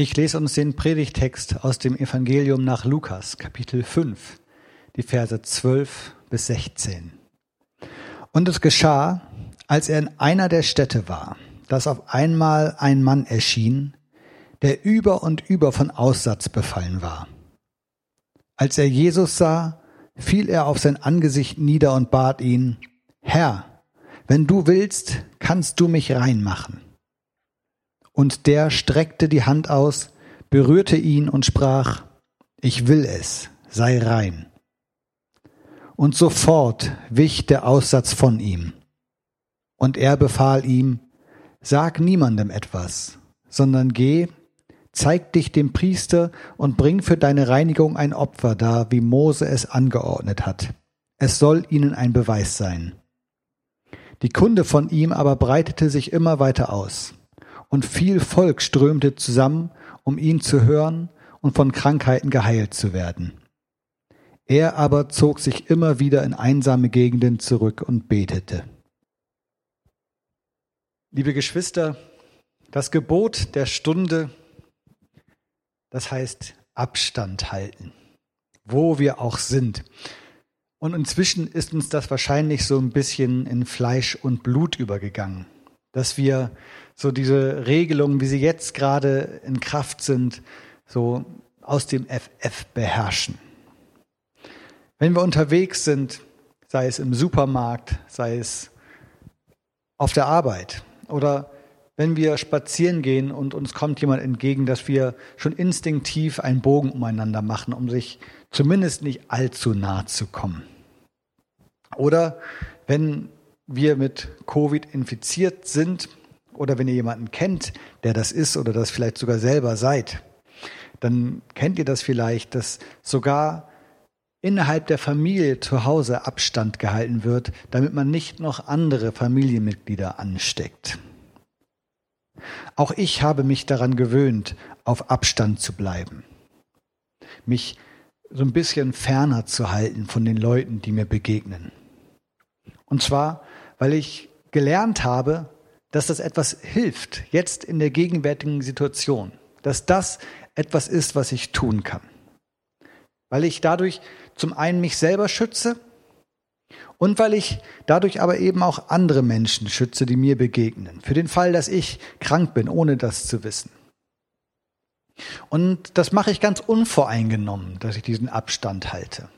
Ich lese uns den Predigtext aus dem Evangelium nach Lukas, Kapitel 5, die Verse 12 bis 16. Und es geschah, als er in einer der Städte war, dass auf einmal ein Mann erschien, der über und über von Aussatz befallen war. Als er Jesus sah, fiel er auf sein Angesicht nieder und bat ihn, Herr, wenn du willst, kannst du mich reinmachen. Und der streckte die Hand aus, berührte ihn und sprach, ich will es, sei rein. Und sofort wich der Aussatz von ihm. Und er befahl ihm, sag niemandem etwas, sondern geh, zeig dich dem Priester und bring für deine Reinigung ein Opfer dar, wie Mose es angeordnet hat. Es soll ihnen ein Beweis sein. Die Kunde von ihm aber breitete sich immer weiter aus und viel Volk strömte zusammen, um ihn zu hören und von Krankheiten geheilt zu werden. Er aber zog sich immer wieder in einsame Gegenden zurück und betete. Liebe Geschwister, das Gebot der Stunde, das heißt Abstand halten, wo wir auch sind. Und inzwischen ist uns das wahrscheinlich so ein bisschen in Fleisch und Blut übergegangen, dass wir so diese Regelungen, wie sie jetzt gerade in Kraft sind, so aus dem FF beherrschen. Wenn wir unterwegs sind, sei es im Supermarkt, sei es auf der Arbeit oder wenn wir spazieren gehen und uns kommt jemand entgegen, dass wir schon instinktiv einen Bogen umeinander machen, um sich zumindest nicht allzu nah zu kommen. Oder wenn wir mit Covid infiziert sind oder wenn ihr jemanden kennt, der das ist oder das vielleicht sogar selber seid, dann kennt ihr das vielleicht, dass sogar innerhalb der Familie zu Hause Abstand gehalten wird, damit man nicht noch andere Familienmitglieder ansteckt. Auch ich habe mich daran gewöhnt, auf Abstand zu bleiben, mich so ein bisschen ferner zu halten von den Leuten, die mir begegnen. Und zwar, weil ich gelernt habe, dass das etwas hilft, jetzt in der gegenwärtigen Situation, dass das etwas ist, was ich tun kann. Weil ich dadurch zum einen mich selber schütze und weil ich dadurch aber eben auch andere Menschen schütze, die mir begegnen. Für den Fall, dass ich krank bin, ohne das zu wissen. Und das mache ich ganz unvoreingenommen, dass ich diesen Abstand halte.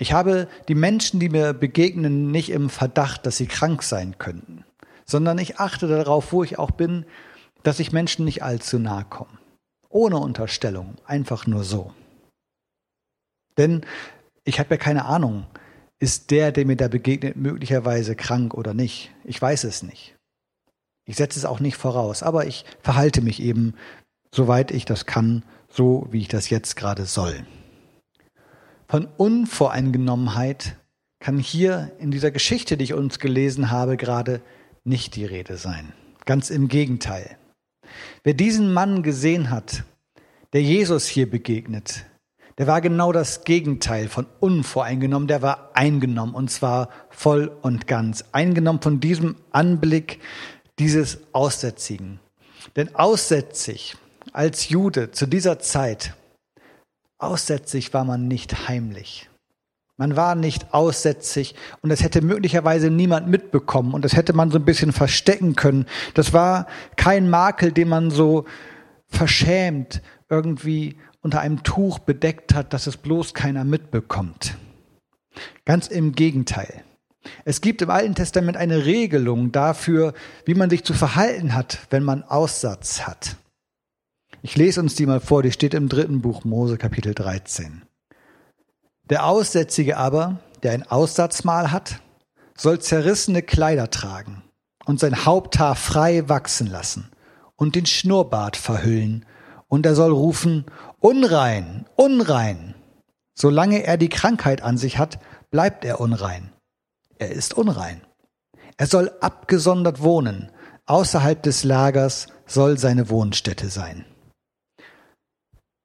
Ich habe die Menschen, die mir begegnen, nicht im Verdacht, dass sie krank sein könnten sondern ich achte darauf, wo ich auch bin, dass ich Menschen nicht allzu nahe komme. Ohne Unterstellung, einfach nur so. Denn ich habe ja keine Ahnung, ist der, der mir da begegnet, möglicherweise krank oder nicht. Ich weiß es nicht. Ich setze es auch nicht voraus, aber ich verhalte mich eben, soweit ich das kann, so wie ich das jetzt gerade soll. Von Unvoreingenommenheit kann hier in dieser Geschichte, die ich uns gelesen habe, gerade nicht die Rede sein. Ganz im Gegenteil. Wer diesen Mann gesehen hat, der Jesus hier begegnet, der war genau das Gegenteil von unvoreingenommen, der war eingenommen und zwar voll und ganz. Eingenommen von diesem Anblick dieses Aussätzigen. Denn aussätzig als Jude zu dieser Zeit, aussätzig war man nicht heimlich. Man war nicht aussätzig und das hätte möglicherweise niemand mitbekommen und das hätte man so ein bisschen verstecken können. Das war kein Makel, den man so verschämt irgendwie unter einem Tuch bedeckt hat, dass es bloß keiner mitbekommt. Ganz im Gegenteil. Es gibt im Alten Testament eine Regelung dafür, wie man sich zu verhalten hat, wenn man Aussatz hat. Ich lese uns die mal vor, die steht im dritten Buch Mose Kapitel 13. Der Aussätzige aber, der ein Aussatzmal hat, soll zerrissene Kleider tragen und sein Haupthaar frei wachsen lassen und den Schnurrbart verhüllen, und er soll rufen, Unrein, unrein. Solange er die Krankheit an sich hat, bleibt er unrein. Er ist unrein. Er soll abgesondert wohnen, außerhalb des Lagers soll seine Wohnstätte sein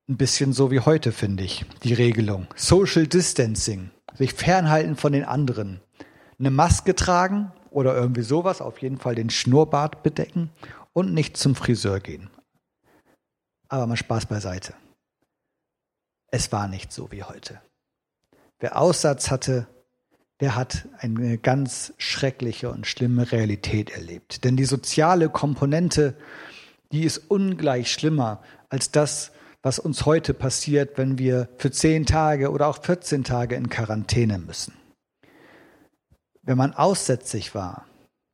ein bisschen so wie heute, finde ich, die Regelung. Social Distancing, sich fernhalten von den anderen. Eine Maske tragen oder irgendwie sowas, auf jeden Fall den Schnurrbart bedecken und nicht zum Friseur gehen. Aber mal Spaß beiseite. Es war nicht so wie heute. Wer Aussatz hatte, der hat eine ganz schreckliche und schlimme Realität erlebt. Denn die soziale Komponente, die ist ungleich schlimmer als das, was uns heute passiert, wenn wir für zehn Tage oder auch 14 Tage in Quarantäne müssen. Wenn man aussätzlich war,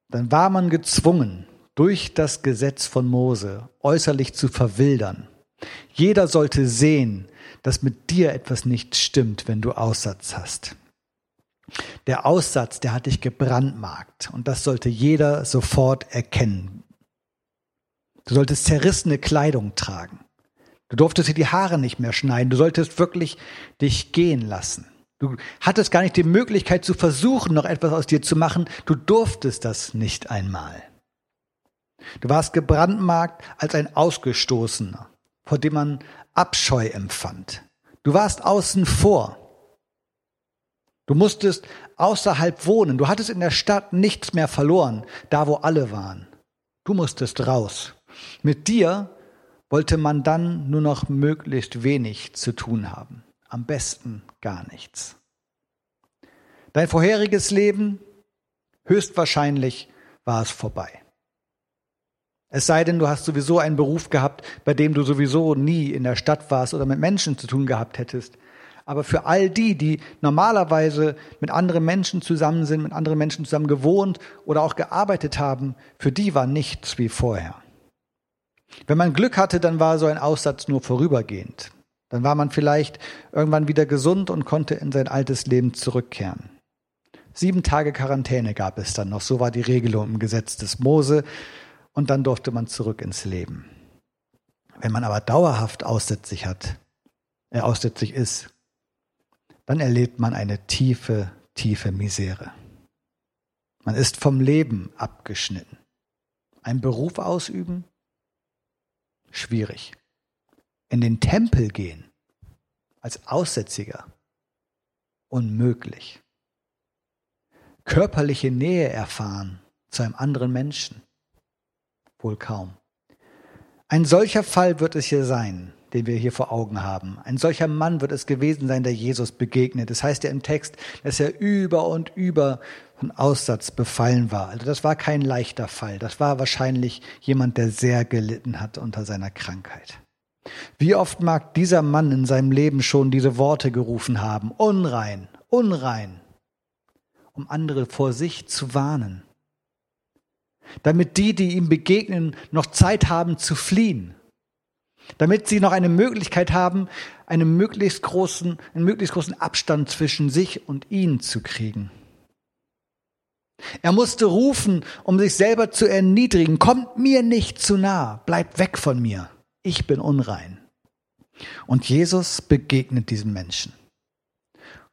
dann war man gezwungen, durch das Gesetz von Mose äußerlich zu verwildern. Jeder sollte sehen, dass mit dir etwas nicht stimmt, wenn du Aussatz hast. Der Aussatz, der hat dich gebrandmarkt und das sollte jeder sofort erkennen. Du solltest zerrissene Kleidung tragen. Du durftest dir die Haare nicht mehr schneiden. Du solltest wirklich dich gehen lassen. Du hattest gar nicht die Möglichkeit zu versuchen, noch etwas aus dir zu machen. Du durftest das nicht einmal. Du warst gebrandmarkt als ein Ausgestoßener, vor dem man Abscheu empfand. Du warst außen vor. Du musstest außerhalb wohnen. Du hattest in der Stadt nichts mehr verloren, da wo alle waren. Du musstest raus. Mit dir wollte man dann nur noch möglichst wenig zu tun haben. Am besten gar nichts. Dein vorheriges Leben, höchstwahrscheinlich war es vorbei. Es sei denn, du hast sowieso einen Beruf gehabt, bei dem du sowieso nie in der Stadt warst oder mit Menschen zu tun gehabt hättest. Aber für all die, die normalerweise mit anderen Menschen zusammen sind, mit anderen Menschen zusammen gewohnt oder auch gearbeitet haben, für die war nichts wie vorher. Wenn man Glück hatte, dann war so ein Aussatz nur vorübergehend. Dann war man vielleicht irgendwann wieder gesund und konnte in sein altes Leben zurückkehren. Sieben Tage Quarantäne gab es dann noch, so war die Regelung im Gesetz des Mose und dann durfte man zurück ins Leben. Wenn man aber dauerhaft aussätzlich hat, äh, aussätzlich ist, dann erlebt man eine tiefe, tiefe Misere. Man ist vom Leben abgeschnitten. Ein Beruf ausüben? Schwierig. In den Tempel gehen als Aussätziger? Unmöglich. Körperliche Nähe erfahren zu einem anderen Menschen? Wohl kaum. Ein solcher Fall wird es hier sein, den wir hier vor Augen haben. Ein solcher Mann wird es gewesen sein, der Jesus begegnet. Das heißt ja im Text, dass er über und über von Aussatz befallen war. Also das war kein leichter Fall. Das war wahrscheinlich jemand, der sehr gelitten hat unter seiner Krankheit. Wie oft mag dieser Mann in seinem Leben schon diese Worte gerufen haben, unrein, unrein, um andere vor sich zu warnen damit die, die ihm begegnen, noch Zeit haben zu fliehen, damit sie noch eine Möglichkeit haben, einen möglichst großen, einen möglichst großen Abstand zwischen sich und ihn zu kriegen. Er musste rufen, um sich selber zu erniedrigen. Kommt mir nicht zu nah, bleibt weg von mir. Ich bin unrein. Und Jesus begegnet diesem Menschen.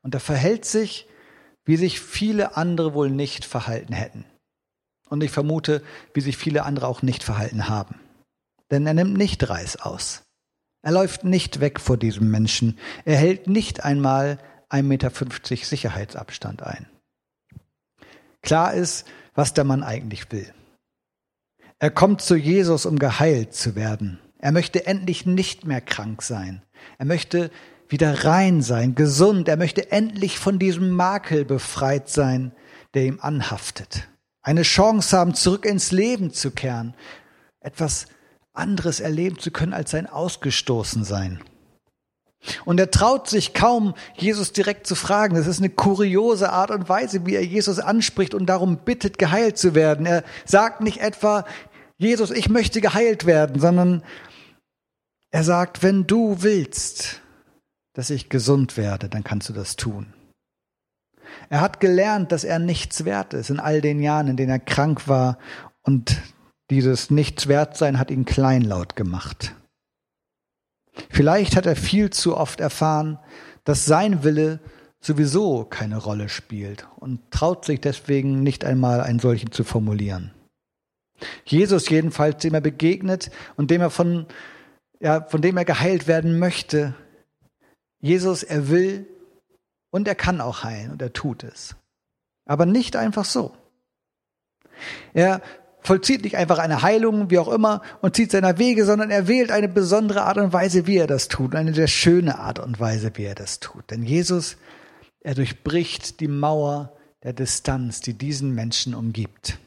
Und er verhält sich, wie sich viele andere wohl nicht verhalten hätten. Und ich vermute, wie sich viele andere auch nicht verhalten haben. Denn er nimmt nicht Reis aus. Er läuft nicht weg vor diesem Menschen. Er hält nicht einmal 1,50 Meter Sicherheitsabstand ein. Klar ist, was der Mann eigentlich will. Er kommt zu Jesus, um geheilt zu werden. Er möchte endlich nicht mehr krank sein. Er möchte wieder rein sein, gesund. Er möchte endlich von diesem Makel befreit sein, der ihm anhaftet eine Chance haben, zurück ins Leben zu kehren, etwas anderes erleben zu können als sein Ausgestoßensein. Und er traut sich kaum, Jesus direkt zu fragen. Das ist eine kuriose Art und Weise, wie er Jesus anspricht und darum bittet, geheilt zu werden. Er sagt nicht etwa, Jesus, ich möchte geheilt werden, sondern er sagt, wenn du willst, dass ich gesund werde, dann kannst du das tun. Er hat gelernt, dass er nichts wert ist in all den Jahren, in denen er krank war und dieses Nichtswertsein hat ihn kleinlaut gemacht. Vielleicht hat er viel zu oft erfahren, dass sein Wille sowieso keine Rolle spielt und traut sich deswegen nicht einmal einen solchen zu formulieren. Jesus jedenfalls, dem er begegnet und dem er von, ja, von dem er geheilt werden möchte. Jesus, er will und er kann auch heilen und er tut es. Aber nicht einfach so. Er vollzieht nicht einfach eine Heilung, wie auch immer, und zieht seiner Wege, sondern er wählt eine besondere Art und Weise, wie er das tut, eine sehr schöne Art und Weise, wie er das tut. Denn Jesus, er durchbricht die Mauer der Distanz, die diesen Menschen umgibt.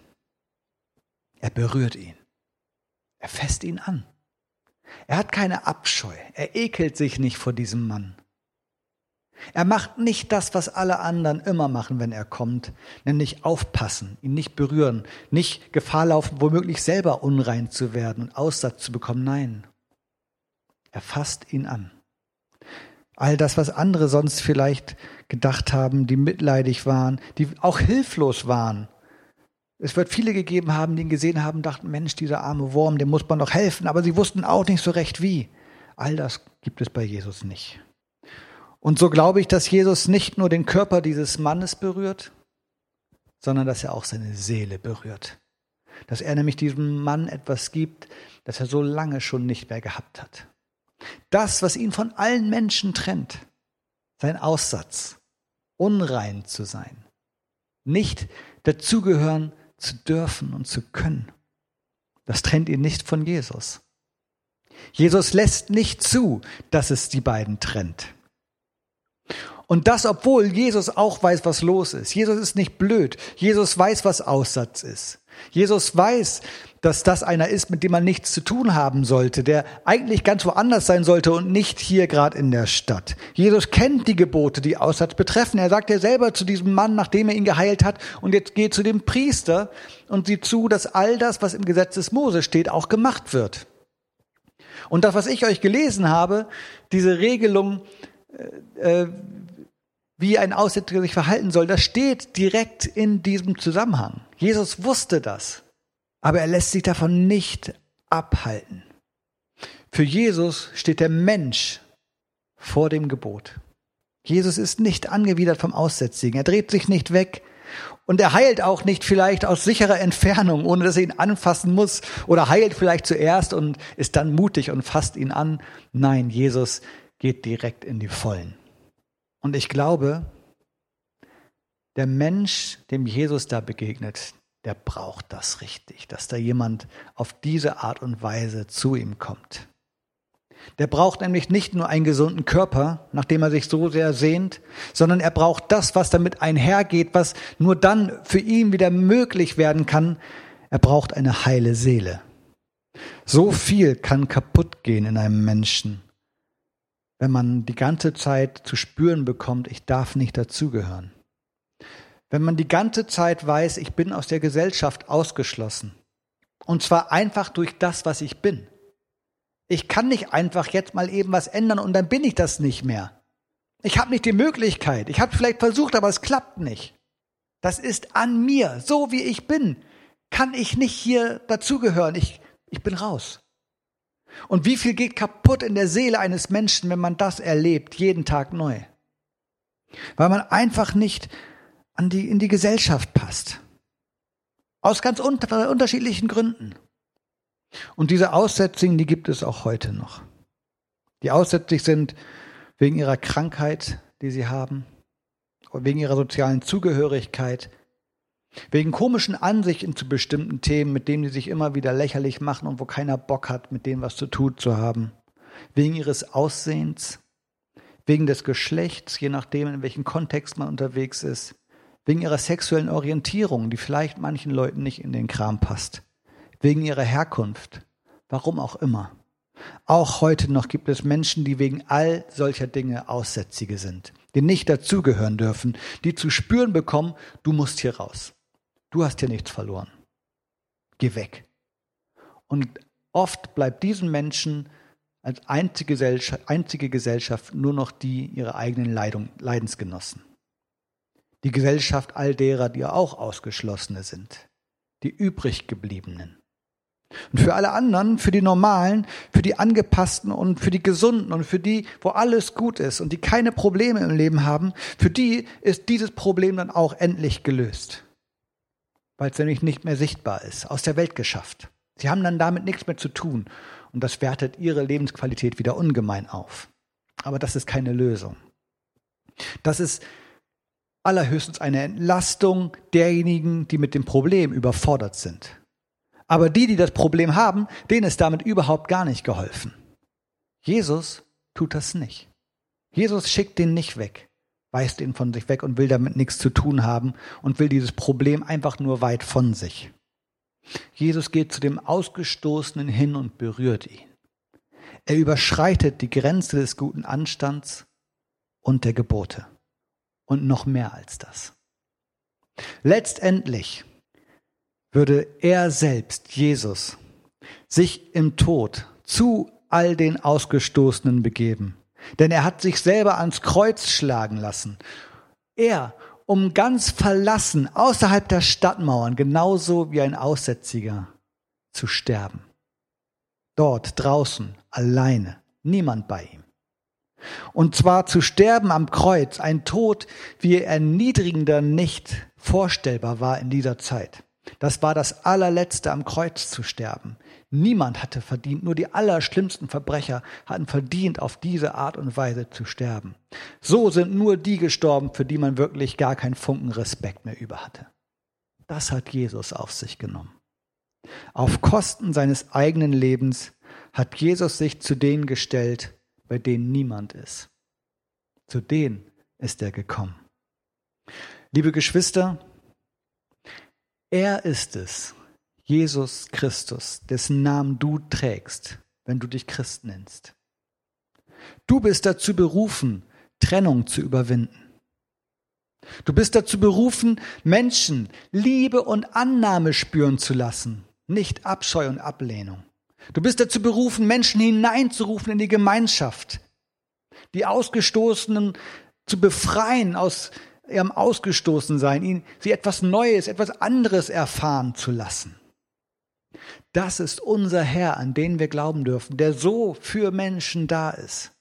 Er berührt ihn. Er fässt ihn an. Er hat keine Abscheu. Er ekelt sich nicht vor diesem Mann. Er macht nicht das, was alle anderen immer machen, wenn er kommt, nämlich aufpassen, ihn nicht berühren, nicht Gefahr laufen, womöglich selber unrein zu werden und Aussatz zu bekommen. Nein, er fasst ihn an. All das, was andere sonst vielleicht gedacht haben, die mitleidig waren, die auch hilflos waren. Es wird viele gegeben haben, die ihn gesehen haben, dachten, Mensch, dieser arme Wurm, dem muss man doch helfen, aber sie wussten auch nicht so recht wie. All das gibt es bei Jesus nicht. Und so glaube ich, dass Jesus nicht nur den Körper dieses Mannes berührt, sondern dass er auch seine Seele berührt. Dass er nämlich diesem Mann etwas gibt, das er so lange schon nicht mehr gehabt hat. Das, was ihn von allen Menschen trennt, sein Aussatz, unrein zu sein, nicht dazugehören zu dürfen und zu können, das trennt ihn nicht von Jesus. Jesus lässt nicht zu, dass es die beiden trennt. Und das, obwohl Jesus auch weiß, was los ist. Jesus ist nicht blöd. Jesus weiß, was Aussatz ist. Jesus weiß, dass das einer ist, mit dem man nichts zu tun haben sollte, der eigentlich ganz woanders sein sollte und nicht hier gerade in der Stadt. Jesus kennt die Gebote, die Aussatz betreffen. Er sagt ja selber zu diesem Mann, nachdem er ihn geheilt hat, und jetzt geht zu dem Priester und sieht zu, dass all das, was im Gesetz des Mose steht, auch gemacht wird. Und das, was ich euch gelesen habe, diese Regelung, äh, äh wie ein Aussätziger sich verhalten soll, das steht direkt in diesem Zusammenhang. Jesus wusste das, aber er lässt sich davon nicht abhalten. Für Jesus steht der Mensch vor dem Gebot. Jesus ist nicht angewidert vom Aussätzigen. Er dreht sich nicht weg. Und er heilt auch nicht vielleicht aus sicherer Entfernung, ohne dass er ihn anfassen muss. Oder heilt vielleicht zuerst und ist dann mutig und fasst ihn an. Nein, Jesus geht direkt in die Vollen. Und ich glaube, der Mensch, dem Jesus da begegnet, der braucht das richtig, dass da jemand auf diese Art und Weise zu ihm kommt. Der braucht nämlich nicht nur einen gesunden Körper, nach dem er sich so sehr sehnt, sondern er braucht das, was damit einhergeht, was nur dann für ihn wieder möglich werden kann. Er braucht eine heile Seele. So viel kann kaputt gehen in einem Menschen, wenn man die ganze Zeit zu spüren bekommt, ich darf nicht dazugehören. Wenn man die ganze Zeit weiß, ich bin aus der Gesellschaft ausgeschlossen. Und zwar einfach durch das, was ich bin. Ich kann nicht einfach jetzt mal eben was ändern und dann bin ich das nicht mehr. Ich habe nicht die Möglichkeit. Ich habe vielleicht versucht, aber es klappt nicht. Das ist an mir. So wie ich bin, kann ich nicht hier dazugehören. Ich, ich bin raus. Und wie viel geht kaputt in der Seele eines Menschen, wenn man das erlebt, jeden Tag neu? Weil man einfach nicht an die, in die Gesellschaft passt. Aus ganz unter, unterschiedlichen Gründen. Und diese Aussätzigen, die gibt es auch heute noch. Die aussätzig sind wegen ihrer Krankheit, die sie haben, wegen ihrer sozialen Zugehörigkeit, Wegen komischen Ansichten zu bestimmten Themen, mit denen sie sich immer wieder lächerlich machen und wo keiner Bock hat, mit denen was zu tun zu haben. Wegen ihres Aussehens, wegen des Geschlechts, je nachdem, in welchem Kontext man unterwegs ist. Wegen ihrer sexuellen Orientierung, die vielleicht manchen Leuten nicht in den Kram passt. Wegen ihrer Herkunft. Warum auch immer. Auch heute noch gibt es Menschen, die wegen all solcher Dinge Aussätzige sind, die nicht dazugehören dürfen, die zu spüren bekommen, du musst hier raus. Du hast hier nichts verloren. Geh weg. Und oft bleibt diesen Menschen als einzige Gesellschaft, einzige Gesellschaft nur noch die ihrer eigenen Leidung, Leidensgenossen. Die Gesellschaft all derer, die auch Ausgeschlossene sind. Die übriggebliebenen. Und für alle anderen, für die Normalen, für die Angepassten und für die Gesunden und für die, wo alles gut ist und die keine Probleme im Leben haben, für die ist dieses Problem dann auch endlich gelöst weil es nämlich nicht mehr sichtbar ist, aus der Welt geschafft. Sie haben dann damit nichts mehr zu tun und das wertet ihre Lebensqualität wieder ungemein auf. Aber das ist keine Lösung. Das ist allerhöchstens eine Entlastung derjenigen, die mit dem Problem überfordert sind. Aber die, die das Problem haben, denen ist damit überhaupt gar nicht geholfen. Jesus tut das nicht. Jesus schickt den nicht weg, weist ihn von sich weg und will damit nichts zu tun haben und will dieses Problem einfach nur weit von sich. Jesus geht zu dem Ausgestoßenen hin und berührt ihn. Er überschreitet die Grenze des guten Anstands und der Gebote. Und noch mehr als das. Letztendlich würde er selbst, Jesus, sich im Tod zu all den Ausgestoßenen begeben. Denn er hat sich selber ans Kreuz schlagen lassen. Er, um ganz verlassen, außerhalb der Stadtmauern, genauso wie ein Aussätziger, zu sterben. Dort draußen, alleine, niemand bei ihm. Und zwar zu sterben am Kreuz, ein Tod, wie erniedrigender nicht vorstellbar war in dieser Zeit. Das war das allerletzte am Kreuz zu sterben. Niemand hatte verdient, nur die allerschlimmsten Verbrecher hatten verdient, auf diese Art und Weise zu sterben. So sind nur die gestorben, für die man wirklich gar keinen Funken Respekt mehr über hatte. Das hat Jesus auf sich genommen. Auf Kosten seines eigenen Lebens hat Jesus sich zu denen gestellt, bei denen niemand ist. Zu denen ist er gekommen. Liebe Geschwister, er ist es, Jesus Christus, dessen Namen du trägst, wenn du dich Christ nennst. Du bist dazu berufen, Trennung zu überwinden. Du bist dazu berufen, Menschen Liebe und Annahme spüren zu lassen, nicht Abscheu und Ablehnung. Du bist dazu berufen, Menschen hineinzurufen in die Gemeinschaft, die Ausgestoßenen zu befreien aus ihrem Ausgestoßensein, ihnen, sie etwas Neues, etwas anderes erfahren zu lassen. Das ist unser Herr, an den wir glauben dürfen, der so für Menschen da ist.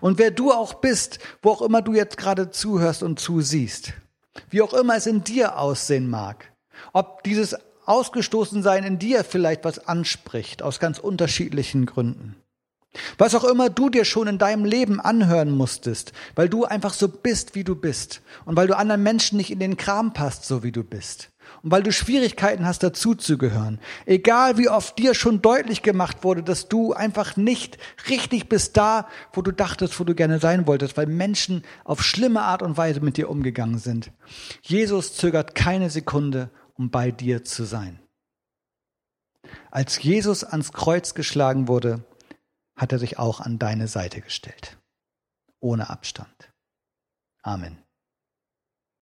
Und wer du auch bist, wo auch immer du jetzt gerade zuhörst und zusiehst, wie auch immer es in dir aussehen mag, ob dieses Ausgestoßensein in dir vielleicht was anspricht, aus ganz unterschiedlichen Gründen. Was auch immer du dir schon in deinem Leben anhören musstest, weil du einfach so bist, wie du bist und weil du anderen Menschen nicht in den Kram passt, so wie du bist und weil du Schwierigkeiten hast, dazuzugehören. Egal wie oft dir schon deutlich gemacht wurde, dass du einfach nicht richtig bist da, wo du dachtest, wo du gerne sein wolltest, weil Menschen auf schlimme Art und Weise mit dir umgegangen sind. Jesus zögert keine Sekunde, um bei dir zu sein. Als Jesus ans Kreuz geschlagen wurde, hat er sich auch an deine Seite gestellt. Ohne Abstand. Amen.